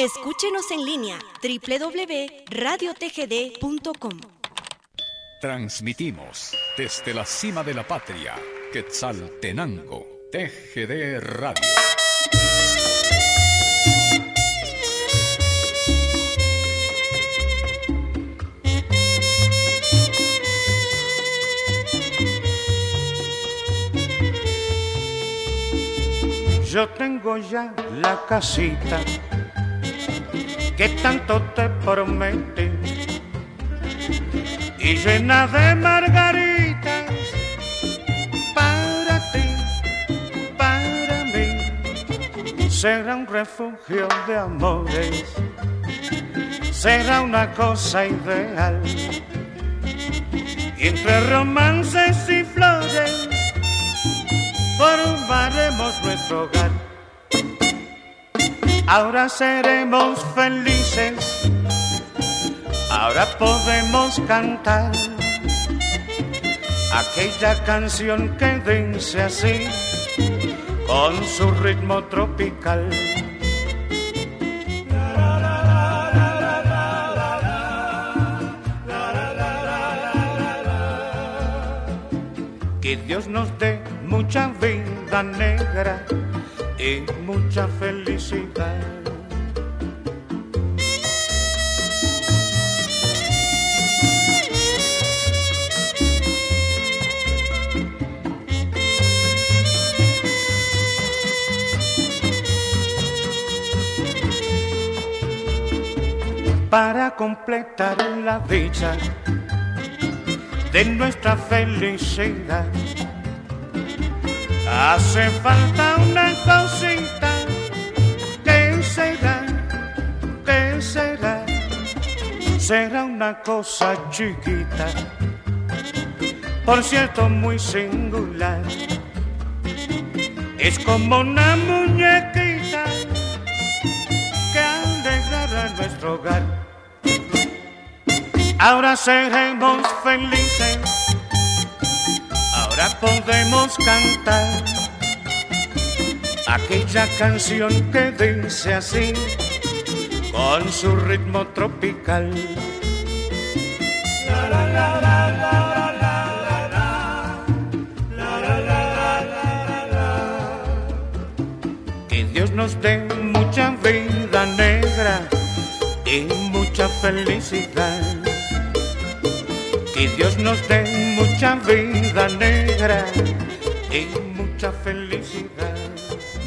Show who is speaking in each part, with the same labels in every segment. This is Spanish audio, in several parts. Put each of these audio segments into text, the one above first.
Speaker 1: Escúchenos en línea www.radiotgd.com.
Speaker 2: Transmitimos desde la cima de la patria, Quetzaltenango, TGD Radio.
Speaker 3: Yo tengo ya la casita que tanto te prometí y llena de margaritas para ti, para mí. Será un refugio de amores, será una cosa ideal. Entre romances y flores formaremos nuestro hogar. Ahora seremos felices, ahora podemos cantar aquella canción que dice así, con su ritmo tropical. Que Dios nos dé mucha vida negra y mucha felicidad. Para completar la dicha de nuestra felicidad Hace falta una cosita que será, que será, será una cosa chiquita, por cierto muy singular. Es como una muñequita que alegrará nuestro hogar. Ahora seremos felices ahora podemos cantar aquella canción que dice así, con su ritmo tropical. Que Dios nos dé mucha vida negra y mucha felicidad. Que Dios nos dé mucha vida negra y mucha felicidad.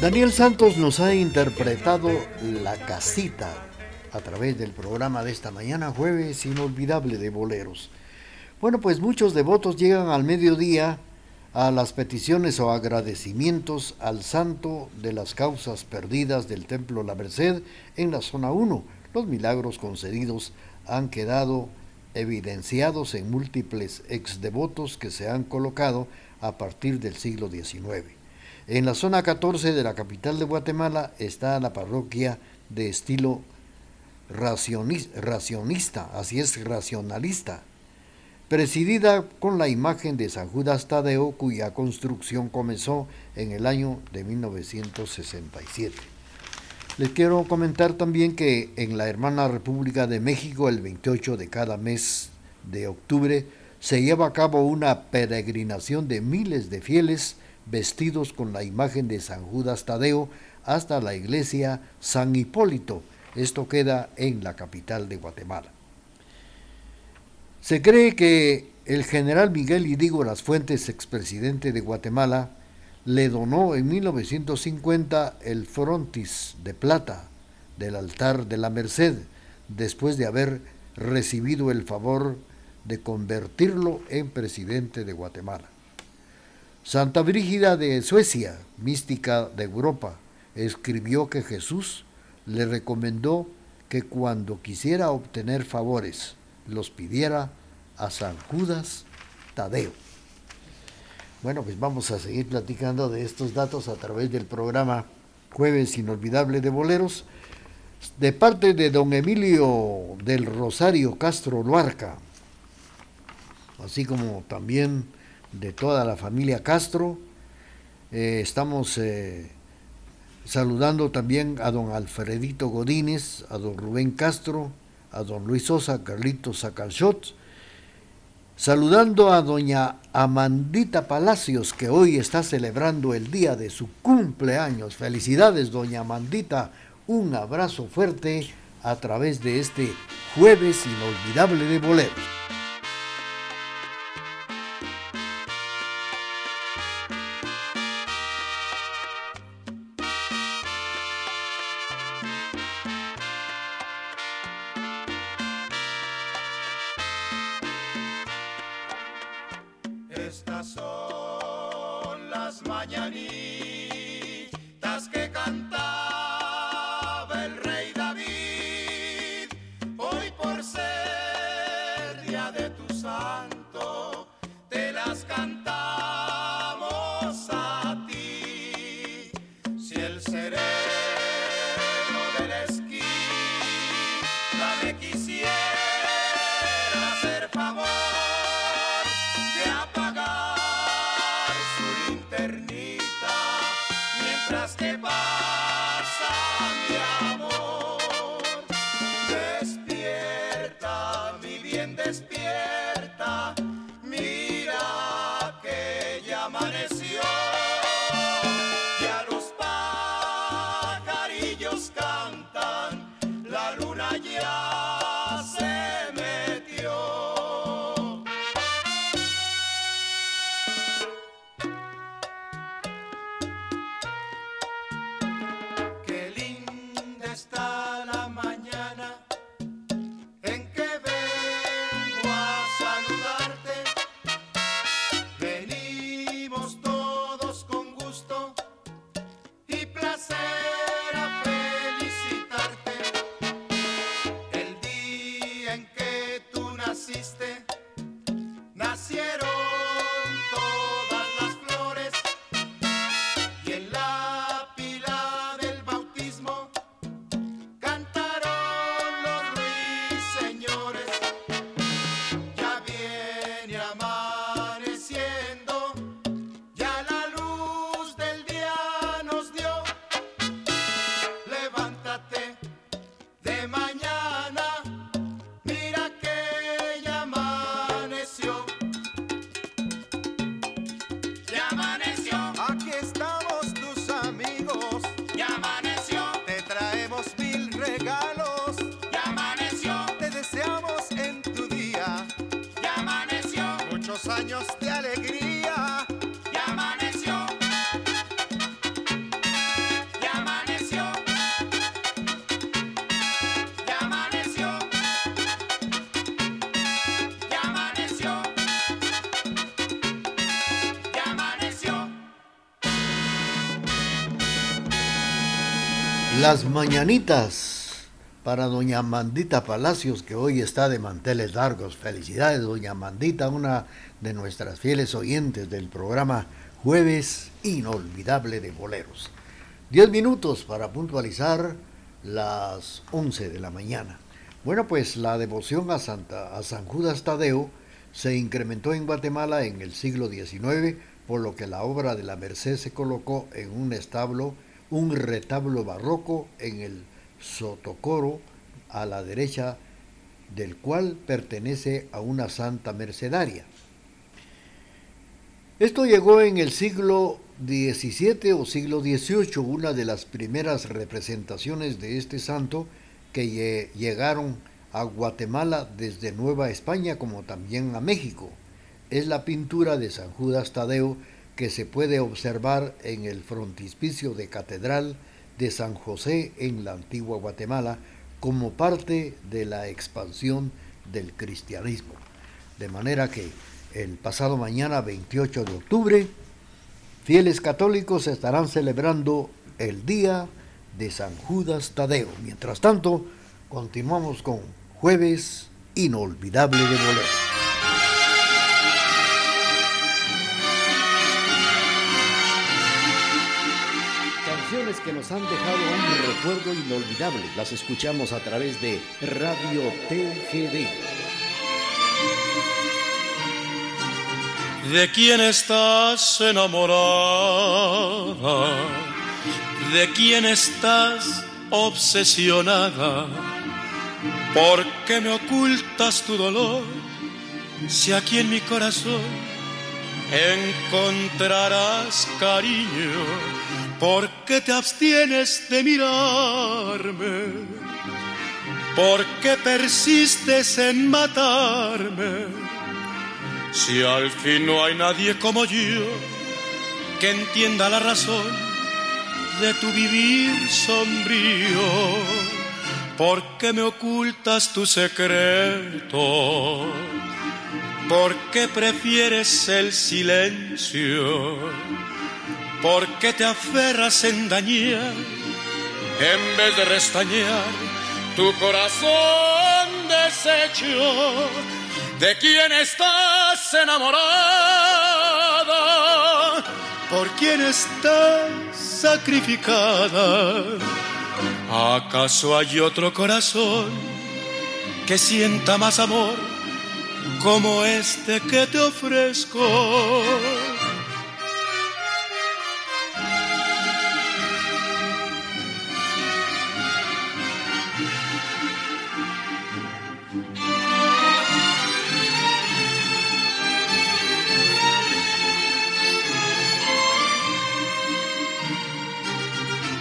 Speaker 4: Daniel Santos nos ha interpretado La Casita a través del programa de esta mañana, jueves inolvidable de boleros. Bueno, pues muchos devotos llegan al mediodía a las peticiones o agradecimientos al santo de las causas perdidas del Templo La Merced en la zona 1. Los milagros concedidos han quedado evidenciados en múltiples exdevotos que se han colocado a partir del siglo XIX. En la zona 14 de la capital de Guatemala está la parroquia de estilo racionista, así es, racionalista, presidida con la imagen de San Judas Tadeo, cuya construcción comenzó en el año de 1967. Les quiero comentar también que en la hermana República de México, el 28 de cada mes de octubre, se lleva a cabo una peregrinación de miles de fieles vestidos con la imagen de San Judas Tadeo hasta la iglesia San Hipólito. Esto queda en la capital de Guatemala. Se cree que el general Miguel Idigo Las Fuentes, expresidente de Guatemala, le donó en 1950 el frontis de plata del altar de la Merced, después de haber recibido el favor de convertirlo en presidente de Guatemala. Santa Brígida de Suecia, mística de Europa, escribió que Jesús le recomendó que cuando quisiera obtener favores los pidiera a San Judas Tadeo. Bueno, pues vamos a seguir platicando de estos datos a través del programa Jueves Inolvidable de Boleros, de parte de don Emilio del Rosario Castro Luarca, así como también de toda la familia Castro. Eh, estamos eh, saludando también a don Alfredito Godínez, a don Rubén Castro, a don Luis Sosa, Carlitos Sacalchot, saludando a doña Amandita Palacios, que hoy está celebrando el día de su cumpleaños. Felicidades, doña Amandita, un abrazo fuerte a través de este jueves inolvidable de boleros. mañanitas. Las mañanitas para doña Mandita Palacios, que hoy está de manteles largos. Felicidades, doña Mandita, una de nuestras fieles oyentes del programa Jueves Inolvidable de Boleros. Diez minutos para puntualizar las once de la mañana. Bueno, pues la devoción a, Santa, a San Judas Tadeo se incrementó en Guatemala en el siglo XIX, por lo que la obra de la Merced se colocó en un establo un retablo barroco en el sotocoro a la derecha del cual pertenece a una santa mercedaria. Esto llegó en el siglo XVII o siglo XVIII, una de las primeras representaciones de este santo que llegaron a Guatemala desde Nueva España como también a México. Es la pintura de San Judas Tadeo que se puede observar en el frontispicio de Catedral de San José en la antigua Guatemala como parte de la expansión del cristianismo. De manera que el pasado mañana 28 de octubre, fieles católicos estarán celebrando el día de San Judas Tadeo. Mientras tanto, continuamos con jueves inolvidable de bolero. Que nos han dejado un recuerdo inolvidable. Las escuchamos a través de Radio TGD.
Speaker 5: ¿De quién estás enamorada?
Speaker 6: ¿De quién estás obsesionada? ¿Por qué me ocultas tu dolor? Si aquí en mi corazón encontrarás cariño, ¿por qué te abstienes de mirarme? ¿Por qué persistes en matarme? Si al fin no hay nadie como yo que entienda la razón de tu vivir sombrío, ¿por qué me ocultas tu secreto? ¿Por qué prefieres el silencio? ¿Por qué te aferras en dañar en vez de restañar tu corazón deshecho? ¿De quién estás enamorada? ¿Por quién estás sacrificada? ¿Acaso hay otro corazón que sienta más amor? como este que te ofrezco.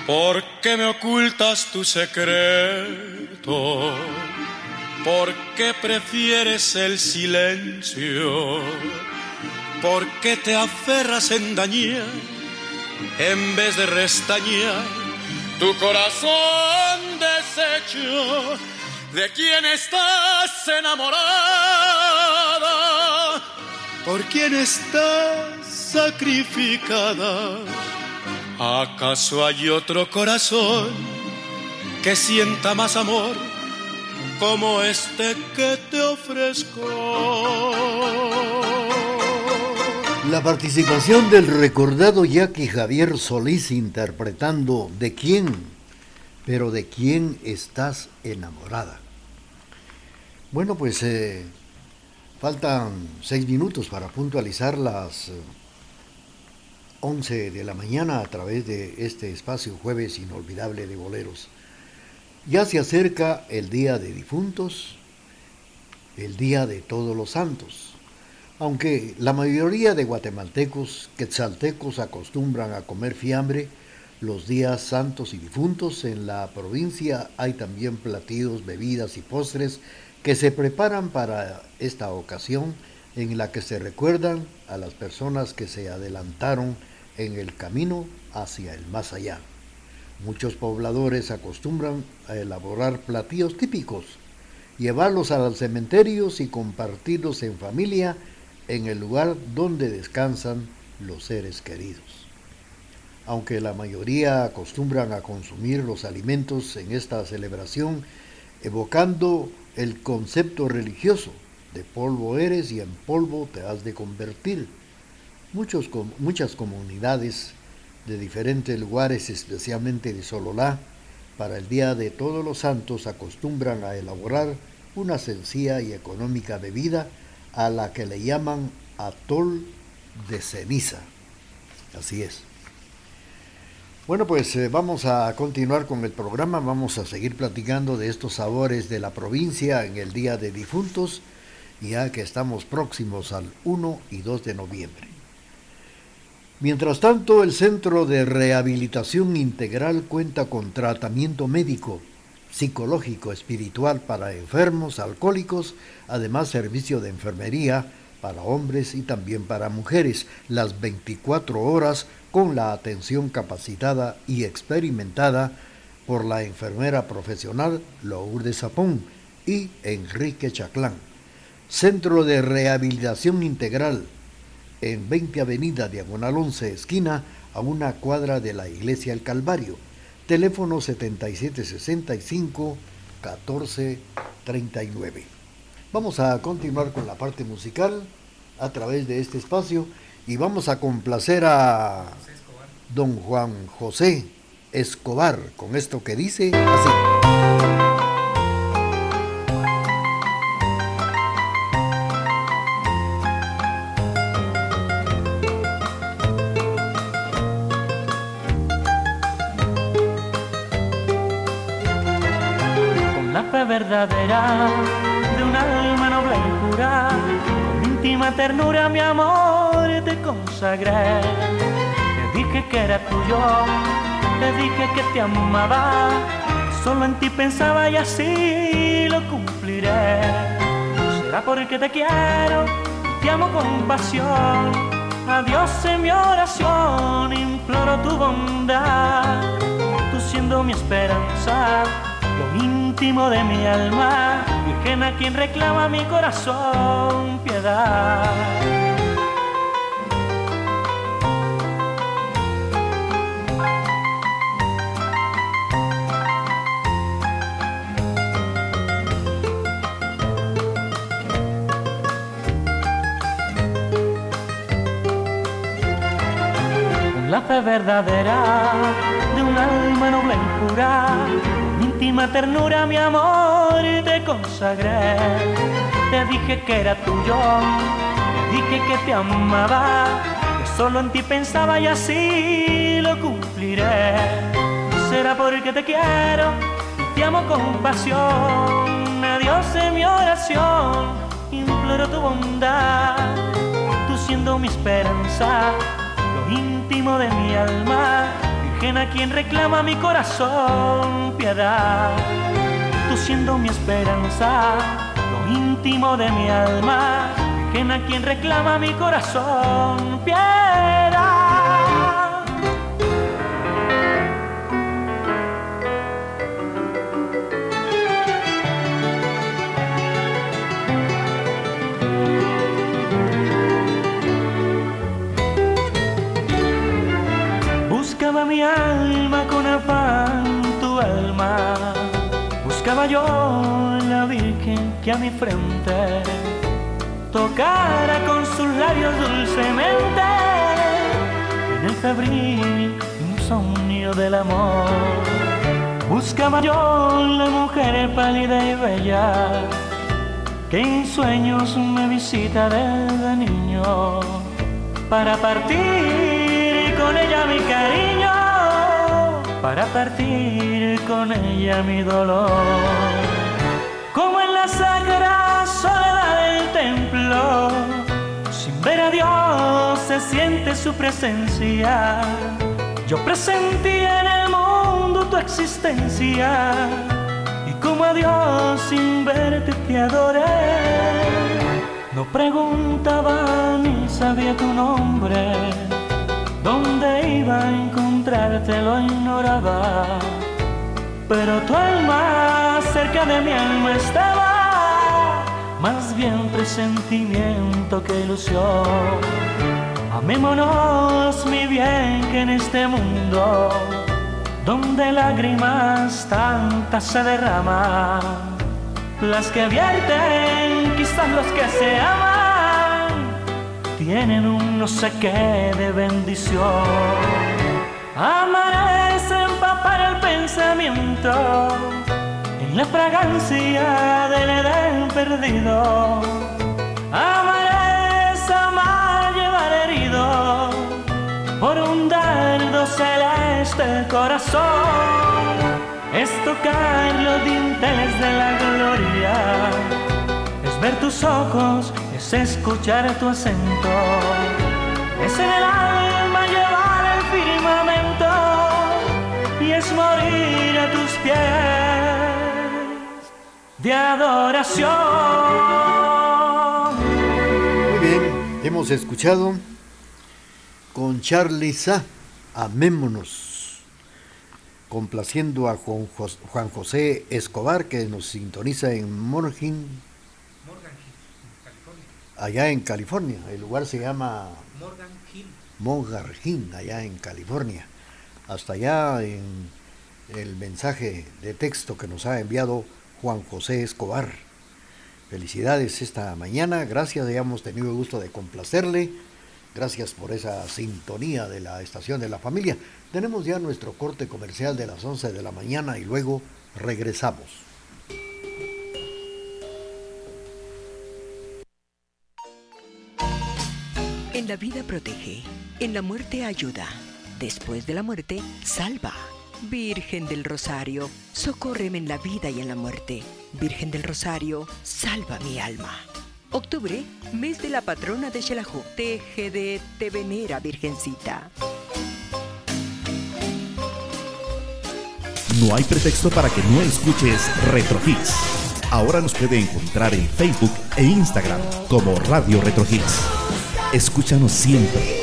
Speaker 6: ¿Por qué me ocultas tu secreto? ¿Por qué prefieres el silencio? ¿Por qué te aferras en dañar en vez de restañar tu corazón deshecho? ¿De quién estás enamorada? ¿Por quién estás sacrificada? ¿Acaso hay otro corazón que sienta más amor? como este que te ofrezco.
Speaker 4: La participación del recordado Jackie Javier Solís interpretando ¿De quién? Pero ¿de quién estás enamorada? Bueno, pues eh, faltan seis minutos para puntualizar las 11 de la mañana a través de este espacio jueves inolvidable de boleros. Ya se acerca el Día de Difuntos, el Día de Todos los Santos. Aunque la mayoría de guatemaltecos, quetzaltecos acostumbran a comer fiambre los días santos y difuntos, en la provincia hay también platillos, bebidas y postres que se preparan para esta ocasión en la que se recuerdan a las personas que se adelantaron en el camino hacia el más allá. Muchos pobladores acostumbran a elaborar platillos típicos, llevarlos a los cementerios y compartirlos en familia en el lugar donde descansan los seres queridos. Aunque la mayoría acostumbran a consumir los alimentos en esta celebración, evocando el concepto religioso de polvo eres y en polvo te has de convertir. Muchas comunidades de diferentes lugares, especialmente de Sololá, para el Día de Todos los Santos acostumbran a elaborar una sencilla y económica bebida a la que le llaman atol de ceniza. Así es. Bueno, pues eh, vamos a continuar con el programa, vamos a seguir platicando de estos sabores de la provincia en el Día de Difuntos, ya que estamos próximos al 1 y 2 de noviembre. Mientras tanto, el Centro de Rehabilitación Integral cuenta con tratamiento médico, psicológico, espiritual para enfermos, alcohólicos, además servicio de enfermería para hombres y también para mujeres, las 24 horas con la atención capacitada y experimentada por la enfermera profesional Lourdes Zapón y Enrique Chaclán. Centro de Rehabilitación Integral en 20 Avenida Diagonal 11, esquina a una cuadra de la Iglesia El Calvario. Teléfono 7765-1439. Vamos a continuar con la parte musical a través de este espacio y vamos a complacer a don Juan José Escobar con esto que dice así.
Speaker 5: Ternura mi amor te consagré. Te dije que era tuyo, te dije que te amaba. Solo en ti pensaba y así lo cumpliré. Será porque te quiero, te amo con pasión. A Dios en mi oración imploro tu bondad, tú siendo mi esperanza lo íntimo de mi alma, Virgen a quien reclama mi corazón Con la fe verdadera de un alma noble y pura íntima ternura, mi amor, te consagré. Te dije que era tuyo, te dije que te amaba, que solo en ti pensaba y así lo cumpliré. Será porque te quiero y te amo con pasión. A Dios en mi oración imploro tu bondad, tú siendo mi esperanza, lo íntimo de mi alma a quien reclama mi corazón piedad. Tú siendo mi esperanza, íntimo de mi alma, a quien reclama mi corazón piedad. Buscaba mi alma con afán tu alma. Buscaba yo que a mi frente tocara con sus labios dulcemente en el febril insomnio del amor. Buscaba yo la mujer pálida y bella que en sueños me visita desde niño para partir con ella mi cariño, para partir con ella mi dolor. Sin ver a Dios se siente su presencia. Yo presentí en el mundo tu existencia. Y como a Dios sin verte te adoré. No preguntaba ni sabía tu nombre, dónde iba a encontrarte lo ignoraba, pero tu alma cerca de mi alma estaba, más bien presentimiento que ilusión. Amémonos mi bien que en este mundo, donde lágrimas tantas se derraman, las que vierten quizás los que se aman tienen un no sé qué de bendición. Amar es empapar el pensamiento en la fragancia del Edén perdido. Amar es amar llevar herido por un dardo celeste el corazón. Es tocar los dinteles de la gloria, es ver tus ojos, es escuchar tu acento, es en el alma llevar el firmamento y es morir a tus pies de adoración.
Speaker 4: Muy bien, hemos escuchado con Charlie Sa, Amémonos complaciendo a Juan José Escobar, que nos sintoniza en Morgan allá en California. El lugar se llama Morgan Hill. Morgan Hill, allá en California. Hasta allá en el mensaje de texto que nos ha enviado Juan José Escobar. Felicidades esta mañana, gracias, hayamos tenido el gusto de complacerle. Gracias por esa sintonía de la estación de la familia. Tenemos ya nuestro corte comercial de las 11 de la mañana y luego regresamos.
Speaker 1: En la vida protege, en la muerte ayuda, después de la muerte salva.
Speaker 7: Virgen del Rosario, socórreme en la vida y en la muerte. Virgen del Rosario, salva mi alma. Octubre, mes de la patrona de Xelajú. TGD te venera, Virgencita.
Speaker 8: No hay pretexto para que no escuches Retro Hits. Ahora nos puede encontrar en Facebook e Instagram como Radio Retro Hits. Escúchanos siempre,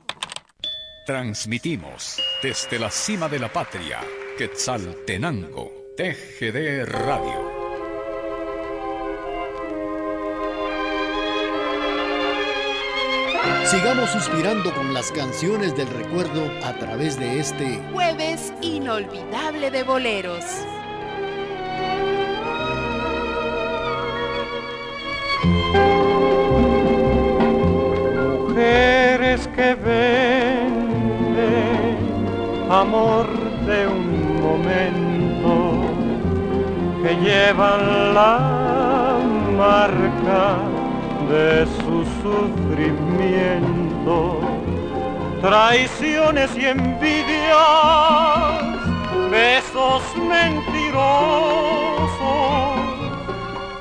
Speaker 2: Transmitimos desde la cima de la patria, Quetzaltenango, TGD Radio.
Speaker 4: Sigamos suspirando con las canciones del recuerdo a través de este
Speaker 9: jueves inolvidable de boleros.
Speaker 10: Mujeres que venden amor de un momento, que llevan la marca de su sufrimiento, traiciones y envidias, besos mentirosos,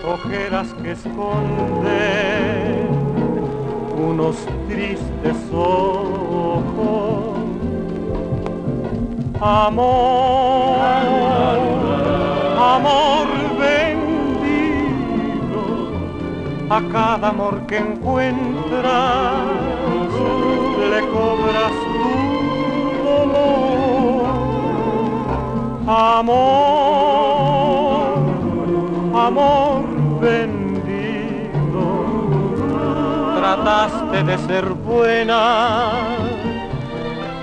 Speaker 10: ojeras que esconden unos tristes ojos. Amor, amor a cada amor que encuentras le cobras tu dolor. Amor, amor bendito, trataste de ser buena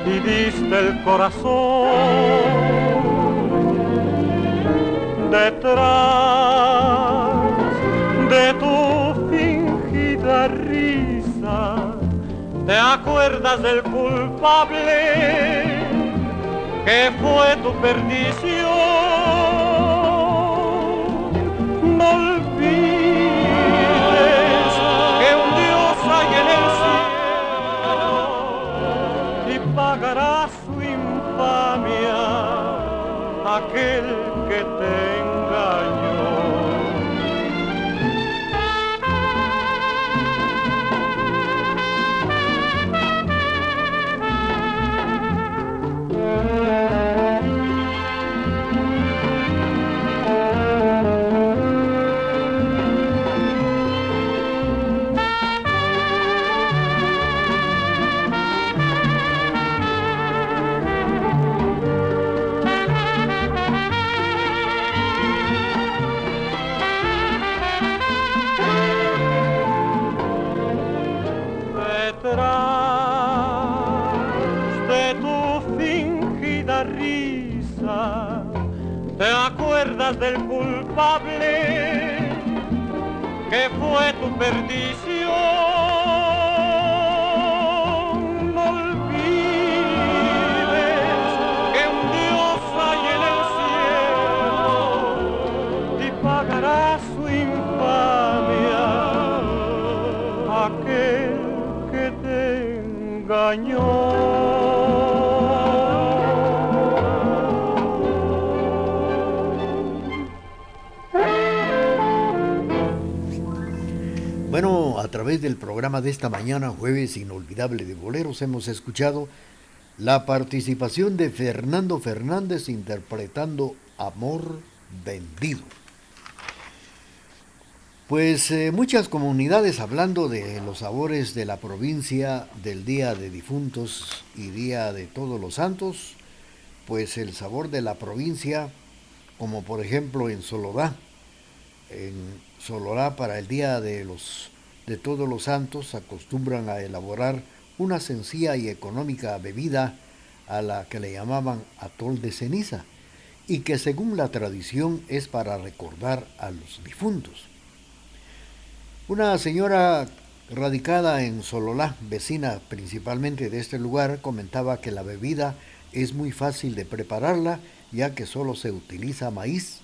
Speaker 10: y diste el corazón detrás de tu risa, ¿te acuerdas del culpable que fue tu perdición? Aquel perdición. No olvides que un Dios hay en el cielo y pagará su infamia aquel que te engañó.
Speaker 4: Través del programa de esta mañana, jueves inolvidable de boleros, hemos escuchado la participación de Fernando Fernández interpretando Amor Vendido. Pues eh, muchas comunidades hablando de los sabores de la provincia del Día de Difuntos y Día de Todos los Santos, pues el sabor de la provincia, como por ejemplo en Solodá, en Solodá para el Día de los de todos los santos acostumbran a elaborar una sencilla y económica bebida a la que le llamaban atol de ceniza y que según la tradición es para recordar a los difuntos. Una señora radicada en Sololá, vecina principalmente de este lugar, comentaba que la bebida es muy fácil de prepararla ya que solo se utiliza maíz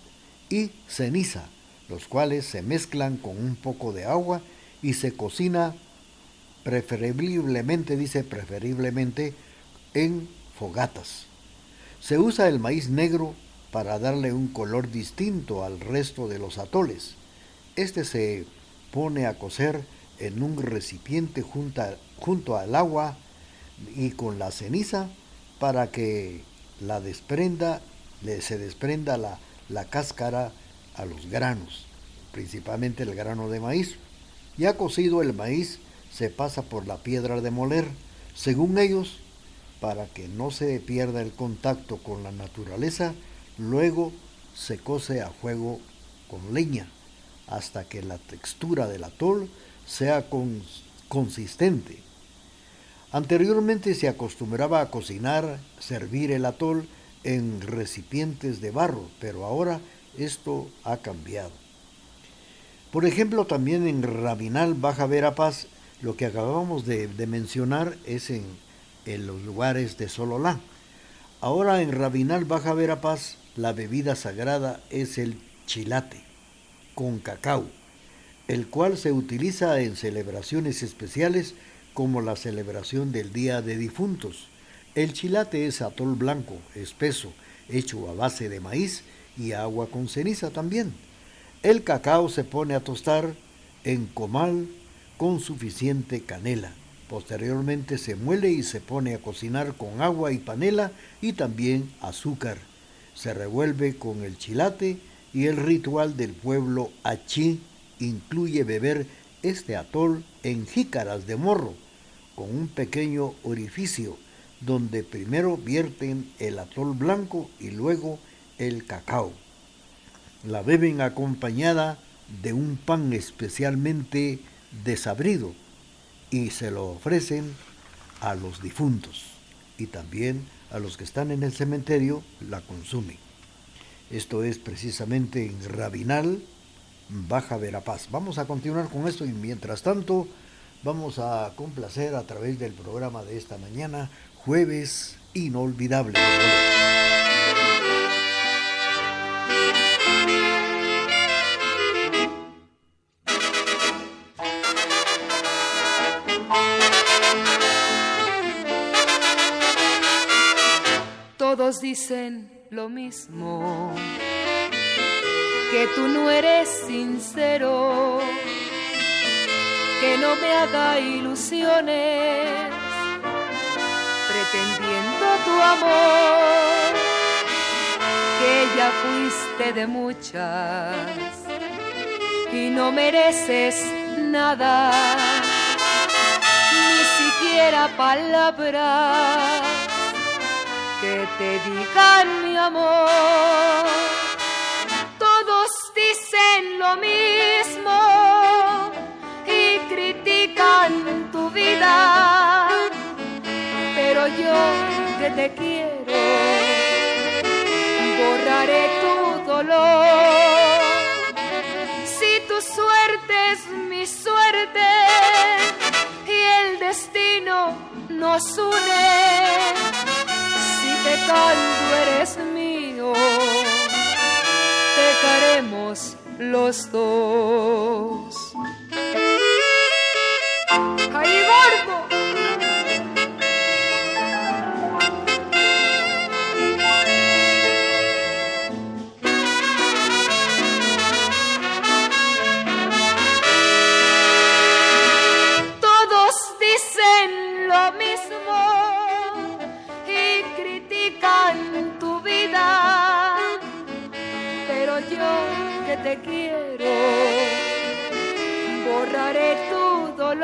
Speaker 4: y ceniza, los cuales se mezclan con un poco de agua y se cocina preferiblemente, dice preferiblemente, en fogatas. Se usa el maíz negro para darle un color distinto al resto de los atoles. Este se pone a cocer en un recipiente junto, al agua y con la ceniza para que la desprenda, se desprenda la, la cáscara a los granos, principalmente el grano de maíz. Ya cocido el maíz se pasa por la piedra de moler, según ellos, para que no se pierda el contacto con la naturaleza, luego se cose a fuego con leña hasta que la textura del atol sea consistente. Anteriormente se acostumbraba a cocinar, servir el atol en recipientes de barro, pero ahora esto ha cambiado. Por ejemplo, también en Rabinal, Baja Verapaz, lo que acabamos de, mencionar es en, en, los lugares de Sololá. Ahora en Rabinal, Baja Verapaz, la bebida sagrada es el chilate con cacao, el cual se utiliza en celebraciones especiales como la celebración del Día de Difuntos. El chilate es atol blanco, espeso, hecho a base de maíz y agua con ceniza también. El cacao se pone a tostar en comal con suficiente canela. Posteriormente se muele y se pone a cocinar con agua y panela y también azúcar. Se revuelve con el chilate y el ritual del pueblo achí incluye beber este atol en jícaras de morro, con un pequeño orificio donde primero vierten el atol blanco y luego el cacao. La beben acompañada de un pan especialmente desabrido y se lo ofrecen a los difuntos y también a los que están en el cementerio la consumen. Esto es precisamente en Rabinal, Baja Verapaz. Vamos a continuar con esto y mientras tanto vamos a complacer a través del programa de esta mañana, jueves inolvidable.
Speaker 11: Dicen lo mismo, que tú no eres sincero, que no me haga ilusiones, pretendiendo tu amor, que ya fuiste de muchas. Y no mereces nada, ni siquiera palabras que te digan mi amor. Todos dicen lo mismo y critican tu vida, pero yo que te quiero borraré tu dolor. Si tu suerte es mi suerte y el destino nos une pecando eres mío, pecaremos los dos. ¡Ay, gordo! Si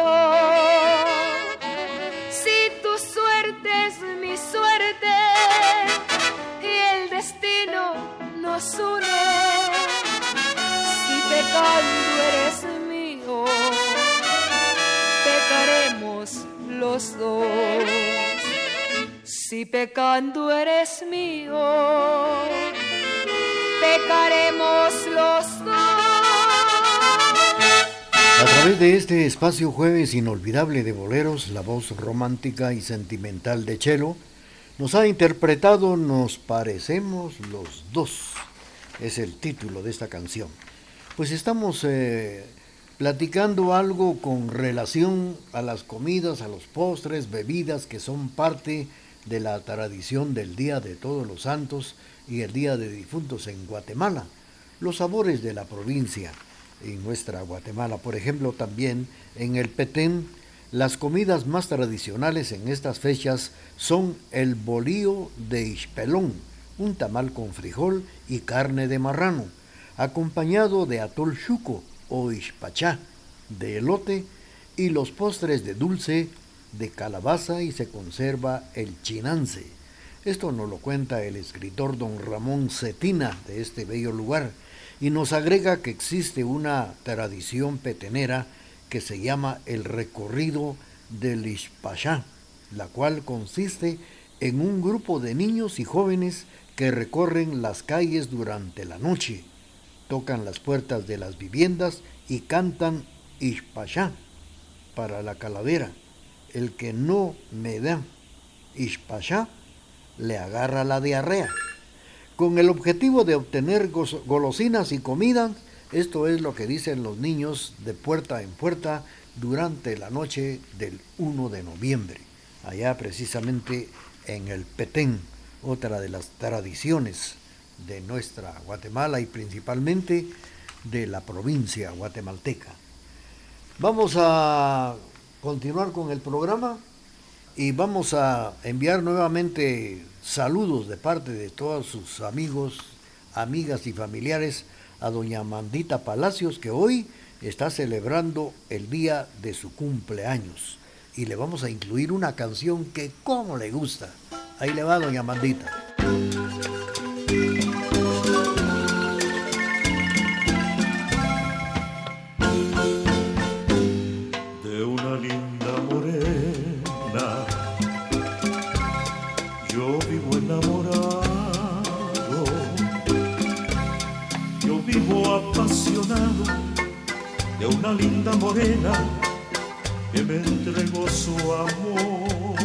Speaker 11: tu suerte es mi suerte y el destino nos une, si pecando eres mío, pecaremos los dos. Si pecando eres mío, pecaremos los dos.
Speaker 4: A través de este espacio jueves inolvidable de boleros, la voz romántica y sentimental de Chelo nos ha interpretado Nos parecemos los dos. Es el título de esta canción. Pues estamos eh, platicando algo con relación a las comidas, a los postres, bebidas que son parte de la tradición del Día de Todos los Santos y el Día de Difuntos en Guatemala. Los sabores de la provincia en nuestra Guatemala. Por ejemplo, también en el Petén, las comidas más tradicionales en estas fechas son el bolío de ispelón, un tamal con frijol y carne de marrano, acompañado de atol chuco o ispachá, de elote y los postres de dulce, de calabaza y se conserva el chinance. Esto nos lo cuenta el escritor don Ramón Cetina de este bello lugar y nos agrega que existe una tradición petenera que se llama el recorrido del Ishpashá, la cual consiste en un grupo de niños y jóvenes que recorren las calles durante la noche, tocan las puertas de las viviendas y cantan Ishpashá para la calavera. El que no me da Ishpashá le agarra la diarrea con el objetivo de obtener golosinas y comida. Esto es lo que dicen los niños de puerta en puerta durante la noche del 1 de noviembre, allá precisamente en el Petén, otra de las tradiciones de nuestra Guatemala y principalmente de la provincia guatemalteca. Vamos a continuar con el programa y vamos a enviar nuevamente saludos de parte de todos sus amigos, amigas y familiares a doña Mandita Palacios que hoy está celebrando el día de su cumpleaños y le vamos a incluir una canción que como le gusta. Ahí le va doña Mandita.
Speaker 6: De una linda morena que me entregó su amor.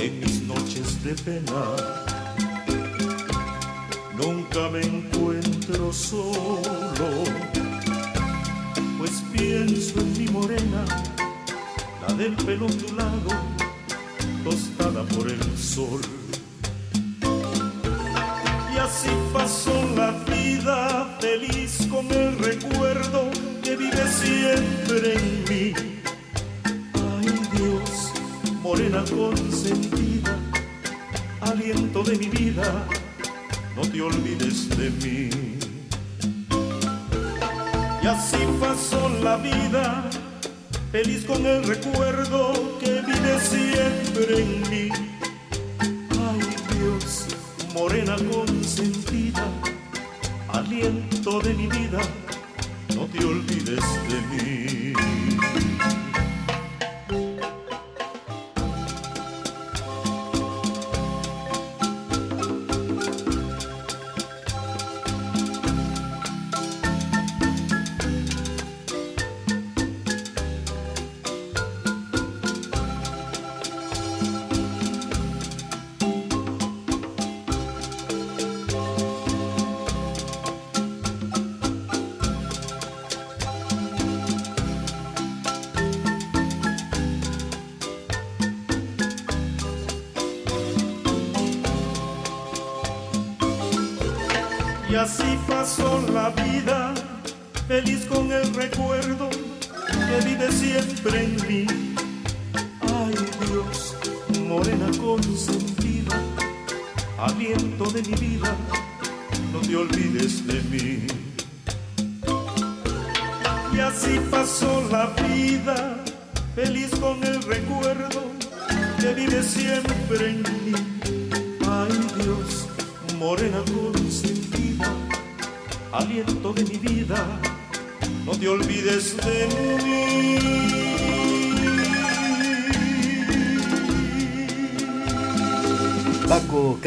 Speaker 6: En mis noches de pena nunca me encuentro solo, pues pienso en mi morena, la del pelo ondulado, tostada por el sol. Y así pasó la vida feliz con el recuerdo que vive siempre en mí. Ay Dios, morena consentida, aliento de mi vida, no te olvides de mí. Y así pasó la vida, feliz con el recuerdo que vive siempre en mí morena consentida, aliento de mi vida, no te olvides de mí.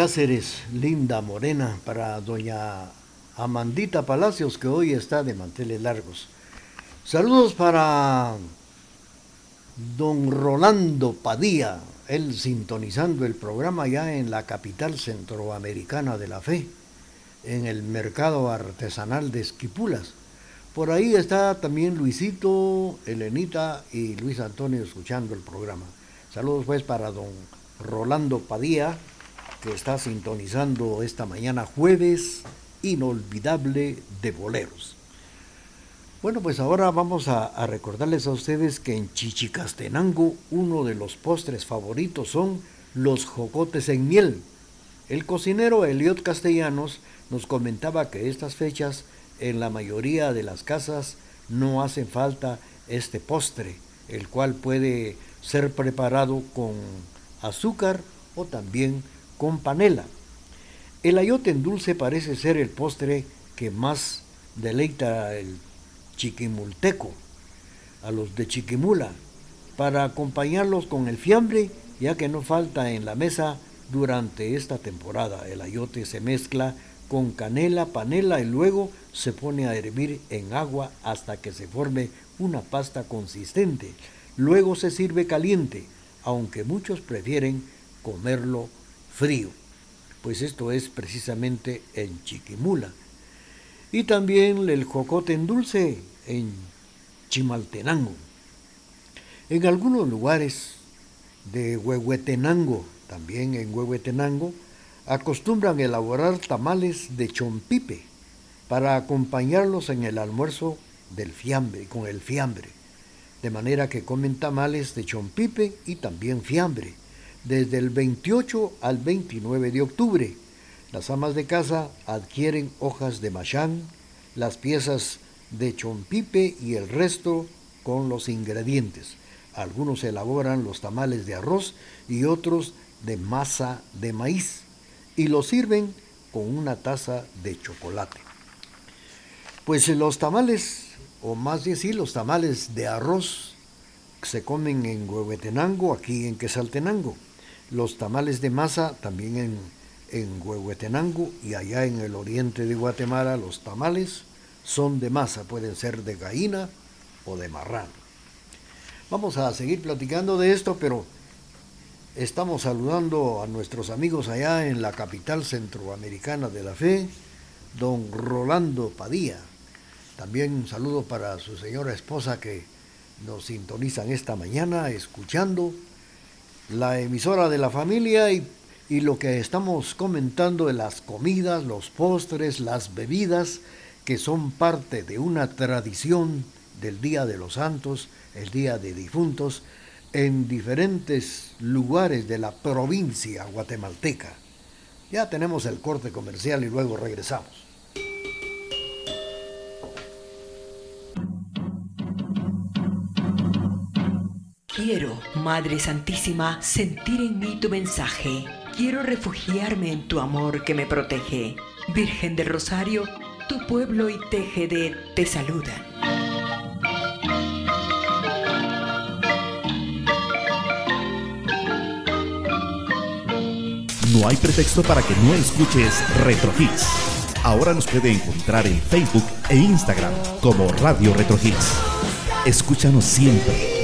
Speaker 4: Cáceres, linda morena, para doña Amandita Palacios, que hoy está de manteles largos. Saludos para don Rolando Padilla, él sintonizando el programa ya en la capital centroamericana de la fe, en el mercado artesanal de Esquipulas. Por ahí está también Luisito, Elenita y Luis Antonio escuchando el programa. Saludos pues para don Rolando Padilla, que está sintonizando esta mañana jueves inolvidable de boleros. Bueno, pues ahora vamos a, recordarles a ustedes que en Chichicastenango uno de los postres favoritos son los jocotes en miel. El cocinero Eliot Castellanos nos comentaba que estas fechas en la mayoría de las casas no hacen falta este postre, el cual puede ser preparado con azúcar o también con panela. El ayote en dulce parece ser el postre que más deleita el chiquimulteco, a los de Chiquimula, para acompañarlos con el fiambre, ya que no falta en la mesa durante esta temporada. El ayote se mezcla con canela, panela y luego se pone a hervir en agua hasta que se forme una pasta consistente. Luego se sirve caliente, aunque muchos prefieren comerlo frío, pues esto es precisamente en Chiquimula. Y también el jocote en dulce en Chimaltenango. En algunos lugares de Huehuetenango, también en Huehuetenango, acostumbran elaborar tamales de chompipe para acompañarlos en el almuerzo del fiambre, con el fiambre. De manera que comen tamales de chompipe y también fiambre, desde el 28 al 29 de octubre. Las amas de casa adquieren hojas de machán, las piezas de chompipe y el resto con los ingredientes. Algunos elaboran los tamales de arroz y otros de masa de maíz y lo sirven con una taza de chocolate. Pues los tamales, o más sí, los tamales de arroz se comen en Huehuetenango, aquí en Quesaltenango. Los tamales de masa también en, en Huehuetenango y allá en el oriente de Guatemala los tamales son de masa, pueden ser de gallina o de marrano. Vamos a seguir platicando de esto, pero Estamos saludando a nuestros amigos allá en la capital centroamericana de la fe, don Rolando Padilla. También un saludo para su señora esposa que nos sintonizan esta mañana escuchando la emisora de la familia y, y lo que estamos comentando de las comidas, los postres, las bebidas que son parte de una tradición del Día de los Santos, el Día de Difuntos, en diferentes lugares de la provincia guatemalteca. Ya tenemos el corte comercial y luego regresamos.
Speaker 7: Quiero, Madre Santísima, sentir en mí tu mensaje. Quiero refugiarme en tu amor que me protege. Virgen del Rosario, tu pueblo y TGD te saludan.
Speaker 8: No hay pretexto para que no escuches Retro Hits. Ahora nos puede encontrar en Facebook e Instagram como Radio Retro Hits. Escúchanos siempre,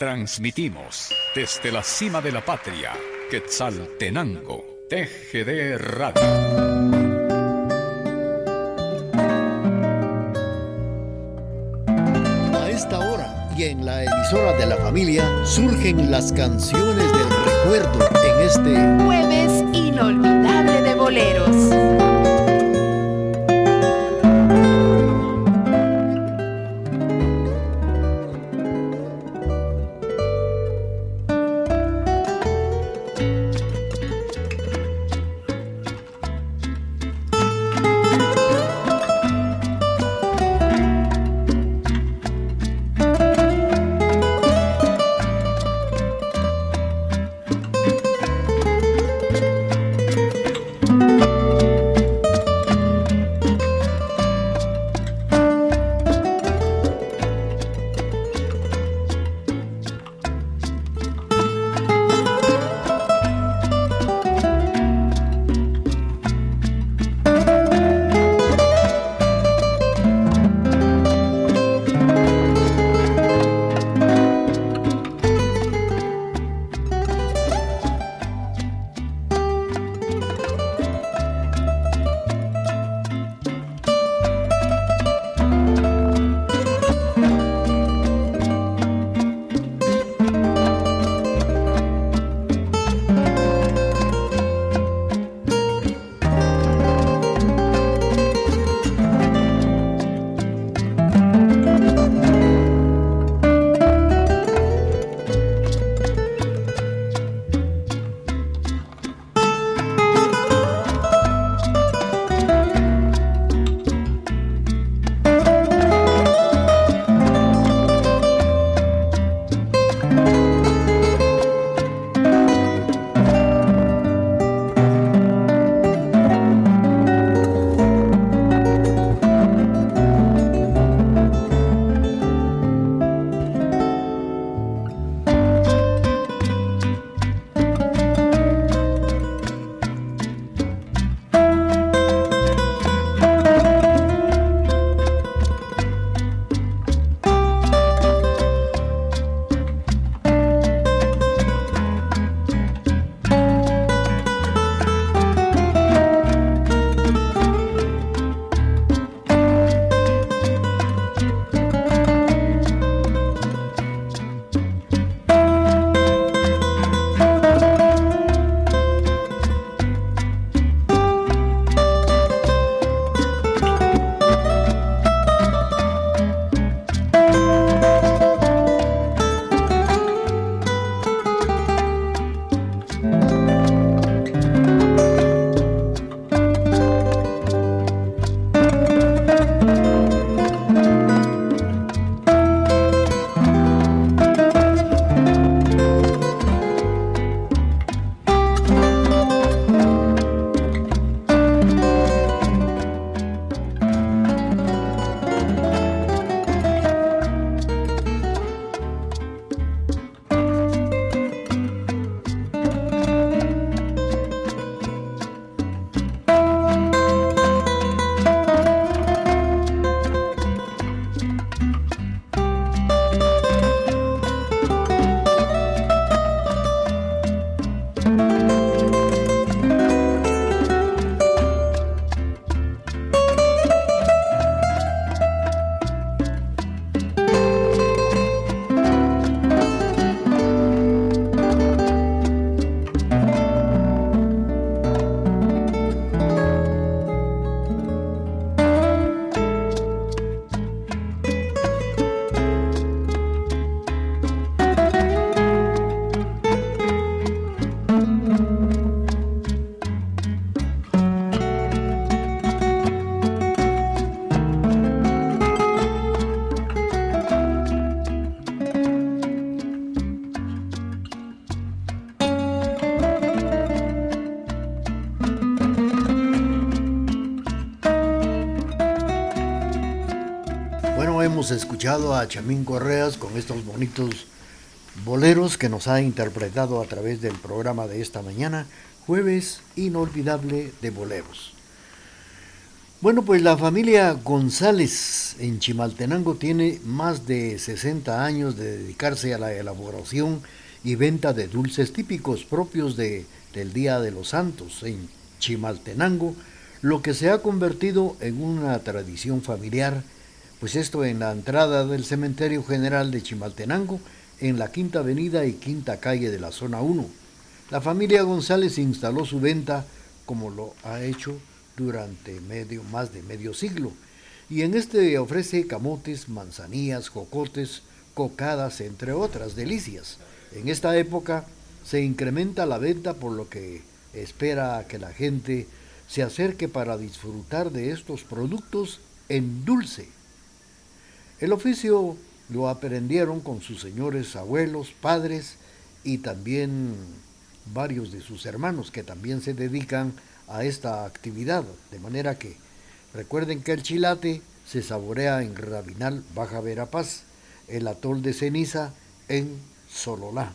Speaker 2: Transmitimos desde la cima de la patria, Quetzaltenango, TGD Radio.
Speaker 4: A esta hora y en la emisora de la familia surgen las canciones del recuerdo en este
Speaker 9: jueves inolvidable de boleros.
Speaker 4: A Chamín Correas con estos bonitos boleros que nos ha interpretado a través del programa de esta mañana, jueves inolvidable de boleros. Bueno, pues la familia González en Chimaltenango tiene más de 60 años de dedicarse a la elaboración y venta de dulces típicos propios de, del Día de los Santos en Chimaltenango, lo que se ha convertido en una tradición familiar, pues esto en la entrada del Cementerio General de Chimaltenango, en la Quinta Avenida y Quinta Calle de la Zona 1. La familia González instaló su venta como lo ha hecho durante medio, más de medio siglo. Y en este ofrece camotes, manzanillas, jocotes, cocadas, entre otras delicias. En esta época se incrementa la venta por lo que espera que la gente se acerque para disfrutar de estos productos en dulce. El oficio lo aprendieron con sus señores abuelos, padres y también varios de sus hermanos que también se dedican a esta actividad. De manera que recuerden que el chilate se saborea en Rabinal, Baja Verapaz, el atol de ceniza en Sololá.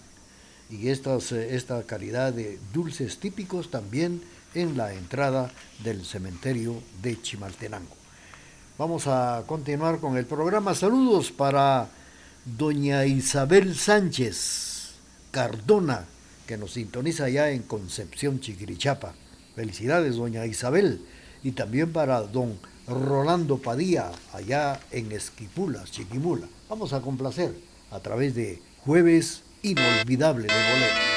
Speaker 4: Y estas, eh, esta calidad de dulces típicos también en la entrada del cementerio de Chimaltenango. Vamos a continuar con el programa. Saludos para doña Isabel Sánchez Cardona, que nos sintoniza ya en Concepción Chiquirichapa. Felicidades, doña Isabel. Y también para don Rolando Padilla, allá en Esquipulas, Chiquimula. Vamos a complacer a través de Jueves Inolvidable de Bolero.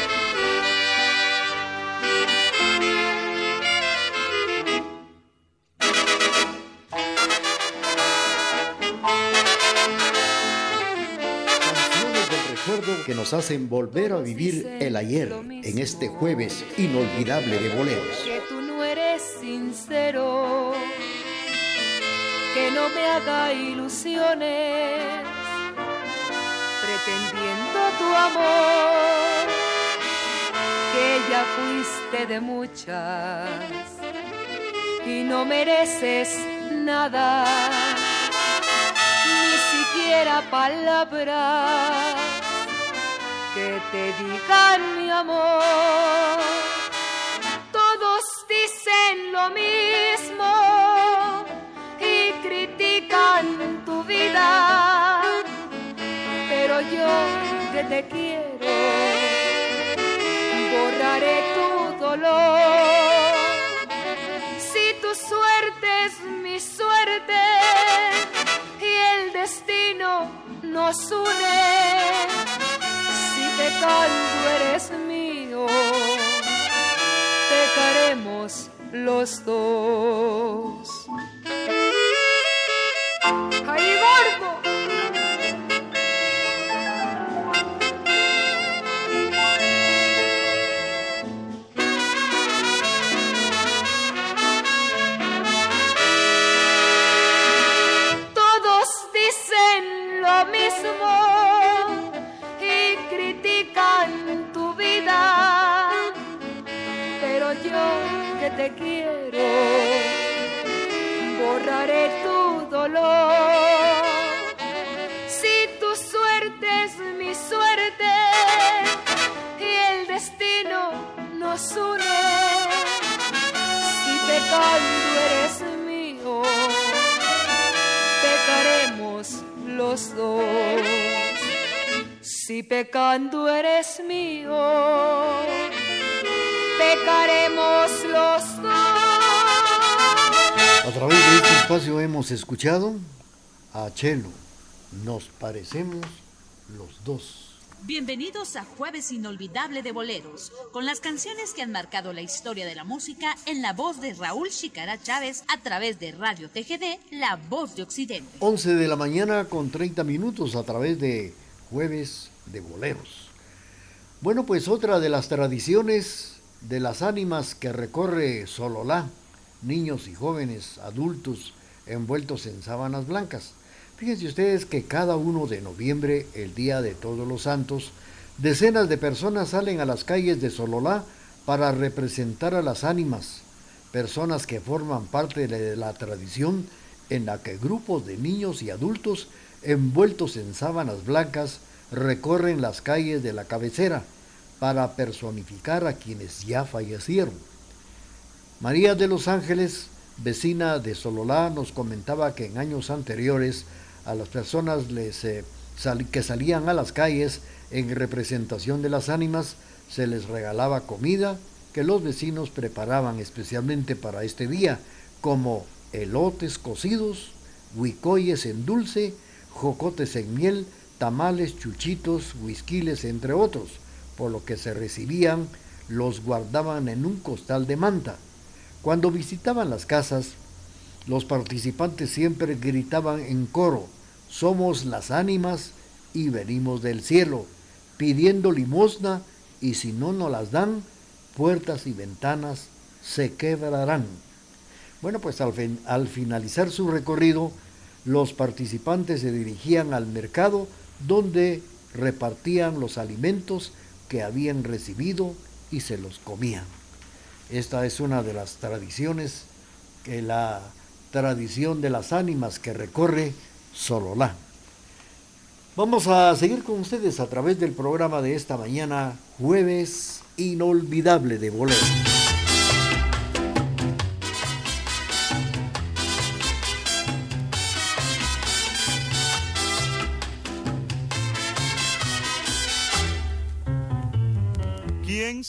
Speaker 4: Nos hacen volver a vivir el ayer en este jueves inolvidable de boleros.
Speaker 11: Que tú no eres sincero, que no me haga ilusiones, pretendiendo tu amor, que ya fuiste de muchas y no mereces nada, ni siquiera palabras que te digan mi amor. Todos dicen lo mismo y critican tu vida, pero yo que te quiero borraré tu dolor. Si tu suerte es mi suerte y el destino nos une pecando eres mío, pecaremos los dos. ¡Ay, gordo! Si tu suerte es mi suerte y el destino nos une, si pecando eres mío, pecaremos los dos. Si pecando eres mío, pecaremos los dos.
Speaker 4: A través de este espacio hemos escuchado a Chelo. Nos parecemos los dos.
Speaker 12: Bienvenidos a Jueves Inolvidable de Boleros, con las canciones que han marcado la historia de la música en la voz de Raúl Chicara Chávez a través de Radio TGD, La Voz de Occidente.
Speaker 4: 11 de la mañana con 30 minutos a través de Jueves de Boleros. Bueno, pues otra de las tradiciones de las ánimas que recorre Sololá, niños y jóvenes, adultos envueltos en sábanas blancas. Fíjense ustedes que cada uno de noviembre, el Día de Todos los Santos, decenas de personas salen a las calles de Sololá para representar a las ánimas, personas que forman parte de la tradición en la que grupos de niños y adultos envueltos en sábanas blancas, recorren las calles de la cabecera para personificar a quienes ya fallecieron. María de los Ángeles, vecina de Sololá, nos comentaba que en años anteriores a las personas que salían a las calles en representación de las ánimas se les regalaba comida que los vecinos preparaban especialmente para este día, como elotes cocidos, huicoyes en dulce, jocotes en miel, tamales, chuchitos, huisquiles, entre otros, por lo que se recibían, los guardaban en un costal de manta. Cuando visitaban las casas, los participantes siempre gritaban en coro, somos las ánimas y venimos del cielo, pidiendo limosna y si no nos las dan, puertas y ventanas se quebrarán. Bueno, pues al, al finalizar su recorrido, los participantes se dirigían al mercado donde repartían los alimentos que habían recibido y se los comían. Esta es una de las tradiciones que la tradición de las ánimas que recorre Sololá. Vamos a seguir con ustedes a través del programa de esta mañana, jueves inolvidable de bolero.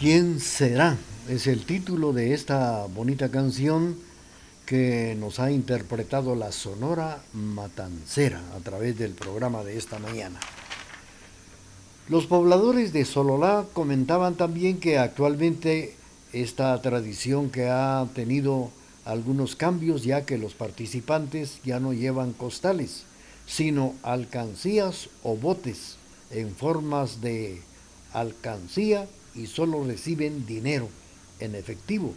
Speaker 4: ¿Quién será? Es el título de esta bonita canción que nos ha interpretado la Sonora Matancera a través del programa de esta mañana. Los pobladores de Sololá comentaban también que actualmente esta tradición que ha tenido algunos cambios ya que los participantes ya no llevan costales, sino alcancías o botes en formas de alcancía y solo reciben dinero en efectivo.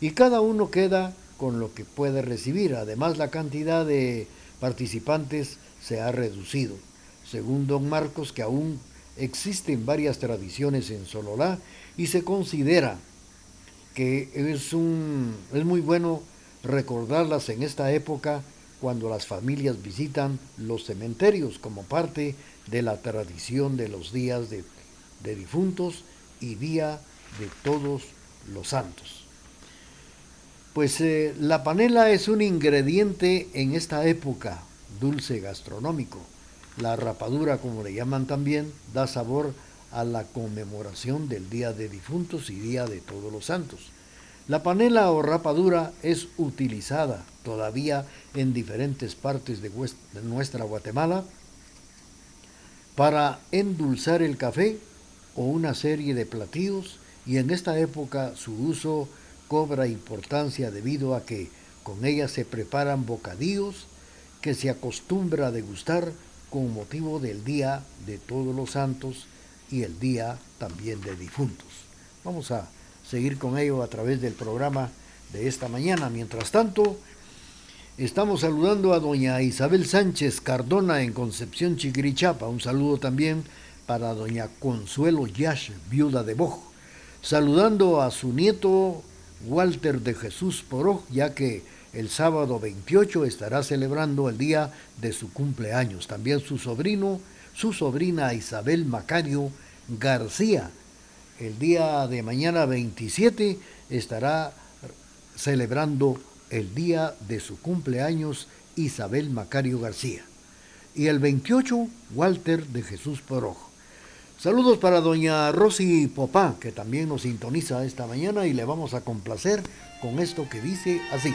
Speaker 4: Y cada uno queda con lo que puede recibir. Además, la cantidad de participantes se ha reducido. Según don Marcos, que aún existen varias tradiciones en Sololá y se considera que es, un, es muy bueno recordarlas en esta época cuando las familias visitan los cementerios como parte de la tradición de los días de, de difuntos y Día de Todos los Santos. Pues eh, la panela es un ingrediente en esta época, dulce gastronómico. La rapadura, como le llaman también, da sabor a la conmemoración del Día de Difuntos y Día de Todos los Santos. La panela o rapadura es utilizada todavía en diferentes partes de, nuestra Guatemala para endulzar el café o una serie de platillos y en esta época su uso cobra importancia debido a que con ella se preparan bocadillos que se acostumbra a degustar con motivo del Día de Todos los Santos y el Día también de Difuntos. Vamos a seguir con ello a través del programa de esta mañana. Mientras tanto, estamos saludando a doña Isabel Sánchez Cardona en Concepción Chiquirichapa. Un saludo también para doña Consuelo Yash, viuda de Boj. Saludando a su nieto Walter de Jesús Poroj, ya que el sábado 28 estará celebrando el día de su cumpleaños. También su sobrino, su sobrina Isabel Macario García. El día de mañana 27 estará celebrando el día de su cumpleaños Isabel Macario García. Y el 28, Walter de Jesús Poroj. Saludos para doña Rosy Popá, que también nos sintoniza esta mañana y le vamos a complacer con esto que dice así.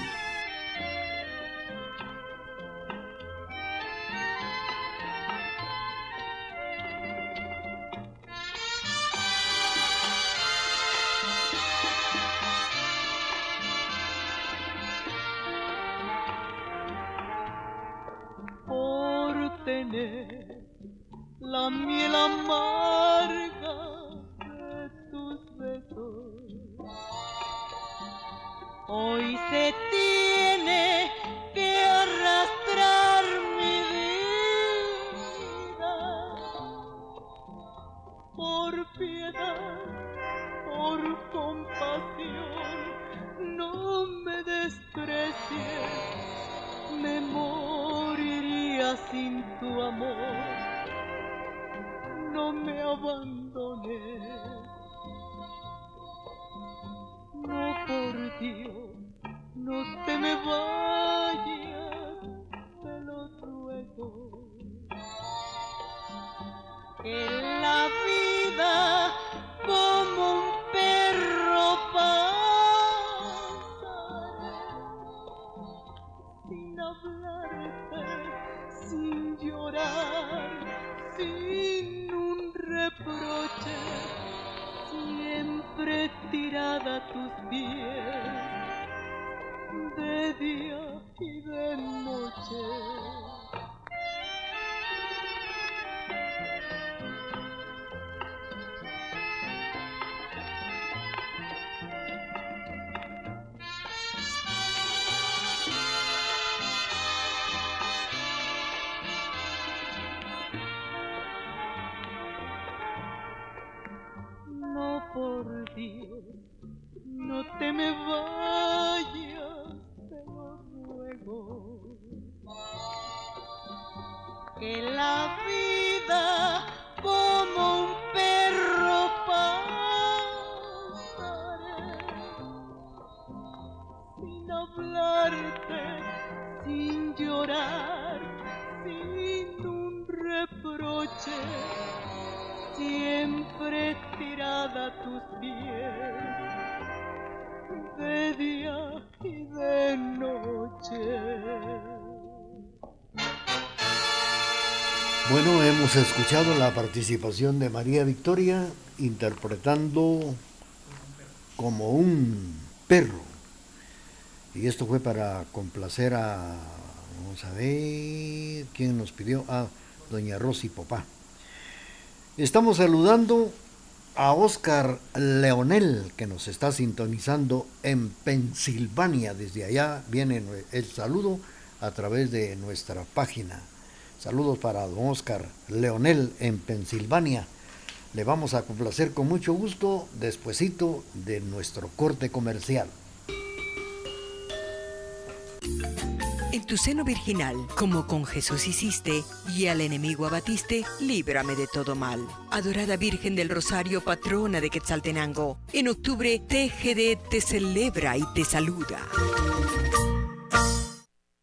Speaker 4: Hemos escuchado la participación de María Victoria interpretando como un perro. Y esto fue para complacer a, vamos a ver, ¿quién nos pidió? A doña Rosy Popá. Estamos saludando a Oscar Leonel, que nos está sintonizando en Pensilvania. Desde allá viene el saludo a través de nuestra página Saludos para don Oscar Leonel en Pensilvania. Le vamos a complacer con mucho gusto despuesito de nuestro corte comercial.
Speaker 7: En tu seno virginal, como con Jesús hiciste, y al enemigo abatiste, líbrame de todo mal. Adorada Virgen del Rosario, patrona de Quetzaltenango, en octubre TGD te celebra y te saluda.